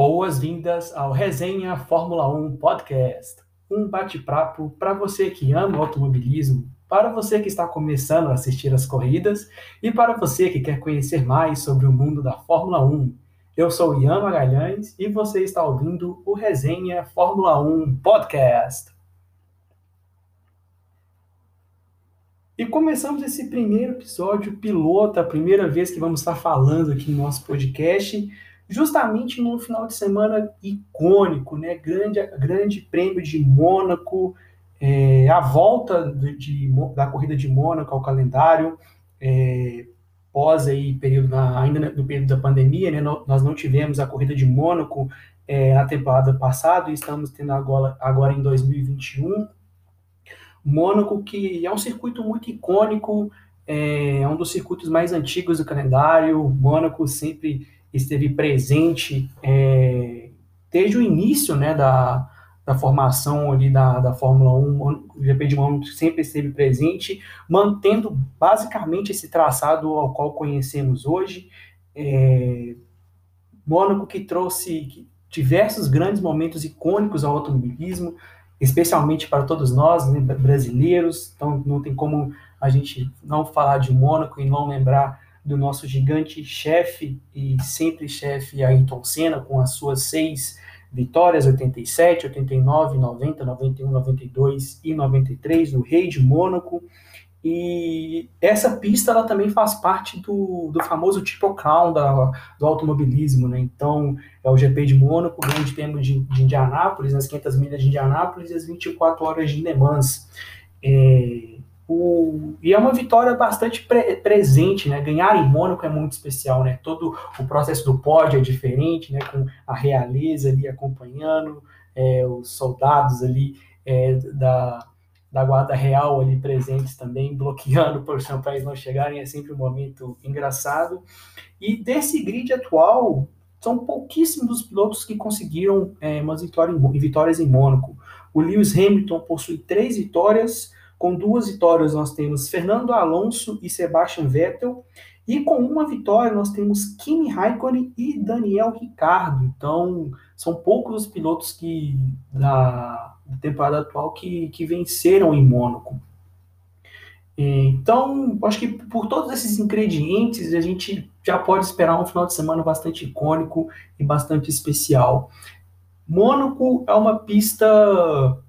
Boas-vindas ao Resenha Fórmula 1 Podcast, um bate-papo para você que ama automobilismo, para você que está começando a assistir as corridas e para você que quer conhecer mais sobre o mundo da Fórmula 1. Eu sou Ian Magalhães e você está ouvindo o Resenha Fórmula 1 Podcast. E começamos esse primeiro episódio piloto, a primeira vez que vamos estar falando aqui no nosso podcast justamente num final de semana icônico, né? Grande, grande prêmio de Mônaco, é, a volta de, de, da corrida de Mônaco ao calendário, é, pós aí período na, ainda no período da pandemia, né? Nós não tivemos a corrida de Mônaco é, na temporada passada e estamos tendo agora, agora em 2021. Mônaco, que é um circuito muito icônico, é, é um dos circuitos mais antigos do calendário. Mônaco sempre esteve presente é, desde o início né, da, da formação ali da, da Fórmula 1, o GP de Mônaco sempre esteve presente, mantendo basicamente esse traçado ao qual conhecemos hoje. É, Mônaco que trouxe diversos grandes momentos icônicos ao automobilismo, especialmente para todos nós, né, brasileiros, então não tem como a gente não falar de Mônaco e não lembrar do nosso gigante chefe e sempre chefe Ayrton Senna, com as suas seis vitórias, 87, 89, 90, 91, 92 e 93, no Rei de Mônaco. E essa pista ela também faz parte do, do famoso Triple Crown da, do automobilismo, né? Então, é o GP de Mônaco, o Grande Prêmio de, de Indianápolis, as 500 milhas de Indianápolis e as 24 horas de Le Mans. É, o, e é uma vitória bastante pre, presente, né? Ganhar em Mônaco é muito especial, né? Todo o processo do pódio é diferente, né? Com a realeza ali acompanhando, é, os soldados ali é, da, da guarda real ali presentes também, bloqueando para os campeões não chegarem, é sempre um momento engraçado. E desse grid atual, são pouquíssimos os pilotos que conseguiram é, umas vitórias, vitórias em Mônaco. O Lewis Hamilton possui três vitórias, com duas vitórias, nós temos Fernando Alonso e Sebastian Vettel. E com uma vitória, nós temos Kimi Raikkonen e Daniel Ricciardo. Então, são poucos os pilotos que da, temporada atual que, que venceram em Mônaco. Então, acho que por todos esses ingredientes, a gente já pode esperar um final de semana bastante icônico e bastante especial. Mônaco é uma pista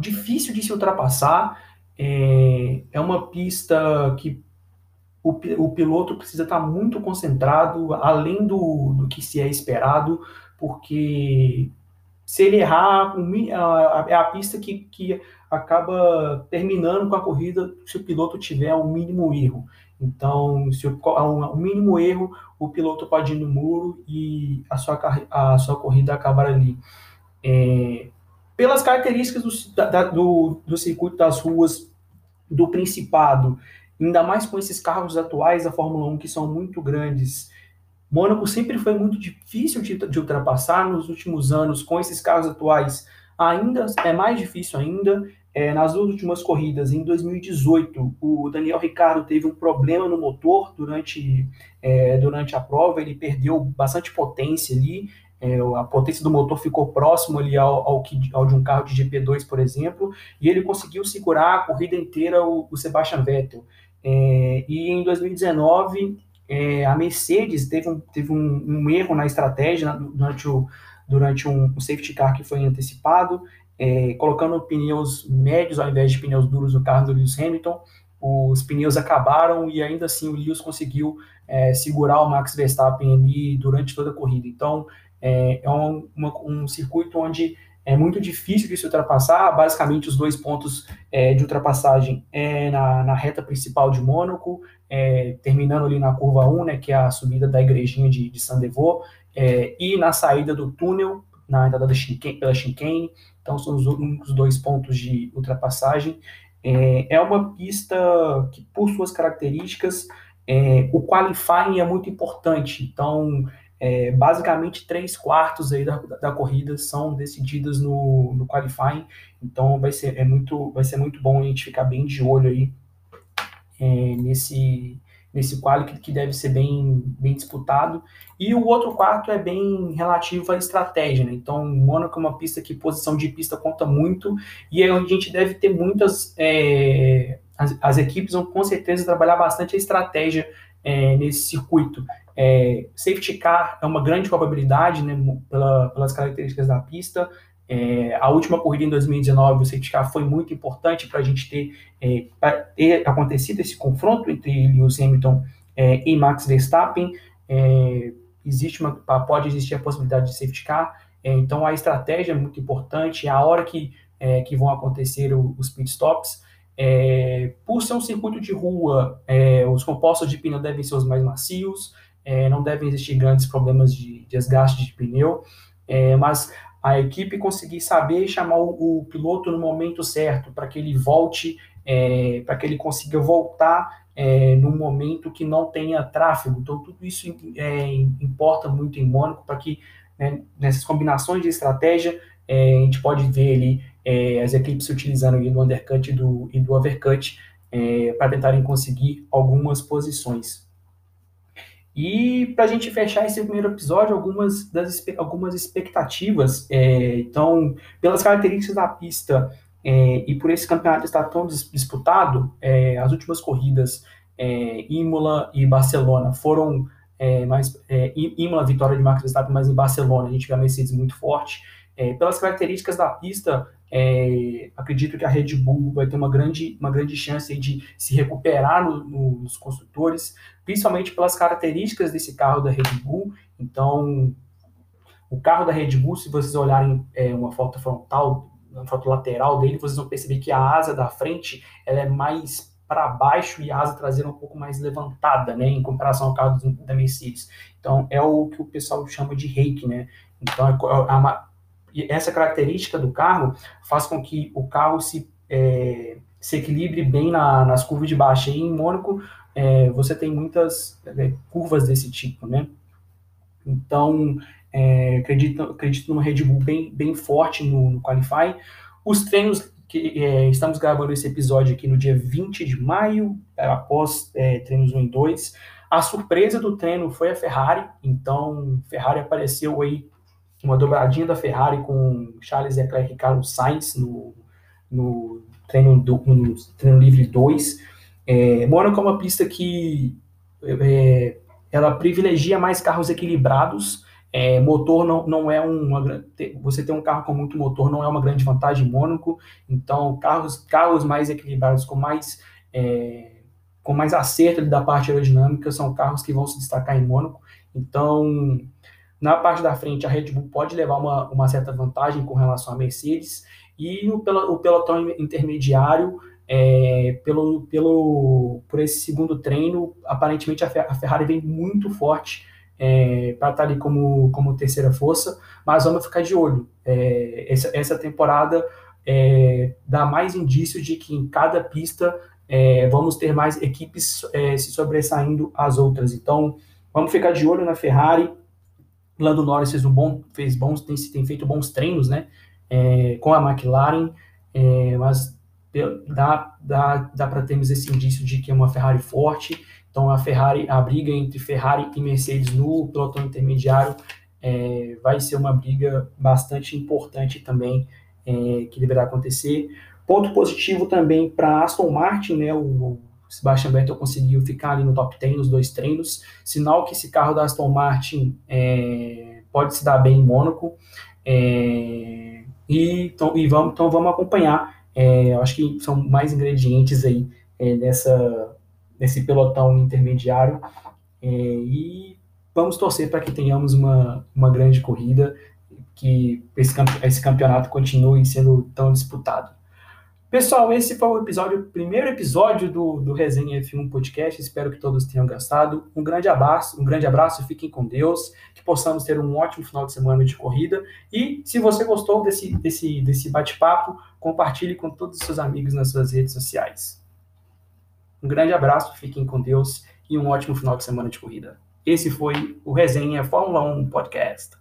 difícil de se ultrapassar. É, é uma pista que o, o piloto precisa estar muito concentrado, além do, do que se é esperado, porque se ele errar, é a pista que, que acaba terminando com a corrida se o piloto tiver o um mínimo erro. Então, se há um, mínimo erro, o piloto pode ir no muro e a sua, a sua corrida acabar ali. É, pelas características do, da, do, do circuito das ruas do Principado, ainda mais com esses carros atuais da Fórmula 1 que são muito grandes. Mônaco sempre foi muito difícil de, de, ultrapassar nos últimos anos com esses carros atuais. Ainda é mais difícil ainda. É, nas duas últimas corridas, em 2018, o Daniel Ricardo teve um problema no motor durante, é, durante a prova. Ele perdeu bastante potência ali é, a potência do motor ficou próximo ali ao, ao, ao, de um carro de GP2, por exemplo, e ele conseguiu segurar a corrida inteira o, o Sebastian Vettel. É, e em 2019, é, a Mercedes teve, um, teve um, um erro na estratégia durante, o, durante um, um safety car que foi antecipado, é, colocando pneus médios ao invés de pneus duros no carro do Lewis Hamilton. Os pneus acabaram e ainda assim o Lewis conseguiu é, segurar o Max Verstappen ali durante toda a corrida. Então, é, é um, uma, um circuito onde é muito difícil de se ultrapassar. Basicamente, os dois pontos é, de ultrapassagem é na, na, reta principal de Mônaco, é, terminando ali na curva 1, né, que é a subida da igrejinha de, de Saint-Devo, é, e na saída do túnel, na entrada da chicane, pela chicane. Então, são os, os dois pontos de ultrapassagem. É, é uma pista que, por suas características, é, o qualifying é muito importante. Então, é, basicamente, três quartos aí da, da corrida são decididas no, no qualifying, então vai ser, é muito, vai ser muito bom a gente ficar bem de olho aí é, nesse, nesse quali que, deve ser bem, bem disputado. E o outro quarto é bem relativo à estratégia, né? Então, Mônaco é uma pista que posição de pista conta muito e a gente deve ter muitas. É, as, as, equipes vão com certeza trabalhar bastante a estratégia é, nesse circuito. É, safety car é uma grande probabilidade, né, pela, pelas características da pista. É, a última corrida em 2019, o safety car foi muito importante para a gente ter, é, ter, acontecido esse confronto entre Lewis Hamilton é, e Max Verstappen. É, existe uma, pode existir a possibilidade de safety car, é, então a estratégia é muito importante, a hora que, que vão acontecer os pit stops. Por ser um circuito de rua, os compostos de pneu devem ser os mais macios, não devem existir grandes problemas de desgaste de pneu, mas a equipe conseguir saber chamar o, o piloto no momento certo, para que ele volte, é, para que ele consiga voltar é, num momento que não tenha tráfego. Então, tudo isso é, importa muito em Mônaco, para que né, nessas combinações de estratégia, é, a gente pode ver ali é, as equipes utilizando do undercut e do, e do overcut é, para tentarem conseguir algumas posições. E para a gente fechar esse primeiro episódio, algumas das algumas expectativas. É, então, pelas características da pista é, e por esse campeonato estar tão disputado, é, as últimas corridas, é, Imola e Barcelona, foram é, mais. É, Imola, vitória de Max Verstappen, mas em Barcelona a gente vê a Mercedes muito forte. pelas características da pista, é, acredito que a Red Bull vai ter uma grande, uma grande chance de se recuperar no, no, nos construtores, principalmente pelas características desse carro da Red Bull. Então, o carro da Red Bull, se vocês olharem é, uma foto frontal, uma foto lateral dele, vocês vão perceber que a asa da frente ela é mais para baixo e a asa traseira um pouco mais levantada, né, em comparação ao carro da Mercedes. Então, é o que o pessoal chama de rake, né? Então, é, é uma, e essa característica do carro faz com que o carro se, é, se equilibre bem na, nas curvas de baixa. E em Mônaco é, você tem muitas é, curvas desse tipo, né? Então, é, acredito, acredito numa Red Bull bem, bem forte no, no Qualify. Os treinos que é, estamos gravando esse episódio aqui no dia 20 de maio, é, após treinos 1 e 2. A surpresa do treino foi a Ferrari, então Ferrari apareceu aí uma dobradinha da Ferrari com Charles Leclerc e Carlos Sainz no, no, treino, do, no treino livre 2. É, Mônaco é uma pista que é, ela privilegia mais carros equilibrados. É, motor não, não é uma. Você ter um carro com muito motor não é uma grande vantagem em Mônaco. Então, carros, carros mais equilibrados, com mais, é, com mais acerto da parte aerodinâmica, são carros que vão se destacar em Mônaco. Então, na parte da frente, a Red Bull pode levar uma, uma certa vantagem com relação à Mercedes, e o, o pelotão intermediário, é, pelo, pelo, por esse segundo treino, aparentemente a, Ferrari vem muito forte é, para estar tá ali como, como terceira força, mas vamos ficar de olho. É, essa, essa temporada é, dá mais indício de que em cada pista é, vamos ter mais equipes é, se sobressaindo às outras. Então, vamos ficar de olho na Ferrari, Lando Norris fez um bom, fez bons, tem, tem feito bons treinos, né, é, com a McLaren, é, mas dá, dá, dá para termos esse indício de que é uma Ferrari forte. Então a Ferrari, a briga entre Ferrari e Mercedes no pelotão intermediário é, vai ser uma briga bastante importante também é, que deverá acontecer. Ponto positivo também para Aston Martin, né, o, Sebastian Vettel conseguiu ficar ali no top 10 nos dois treinos, sinal que esse carro da Aston Martin é, pode se dar bem em Mônaco. É, e, então, e vamos, então vamos acompanhar. É, acho que são mais ingredientes aí é, nessa, nesse pelotão intermediário. É, e vamos torcer para que tenhamos uma, uma grande corrida, que esse, esse campeonato continue sendo tão disputado. Pessoal, esse foi o episódio, o primeiro episódio do, do Resenha F1 Podcast. Espero que todos tenham gostado. Um grande abraço, um grande abraço, fiquem com Deus, que possamos ter um ótimo final de semana de corrida. E se você gostou desse, desse, desse bate-papo, compartilhe com todos os seus amigos nas suas redes sociais. Um grande abraço, fiquem com Deus e um ótimo final de semana de corrida. Esse foi o Resenha Fórmula 1 Podcast.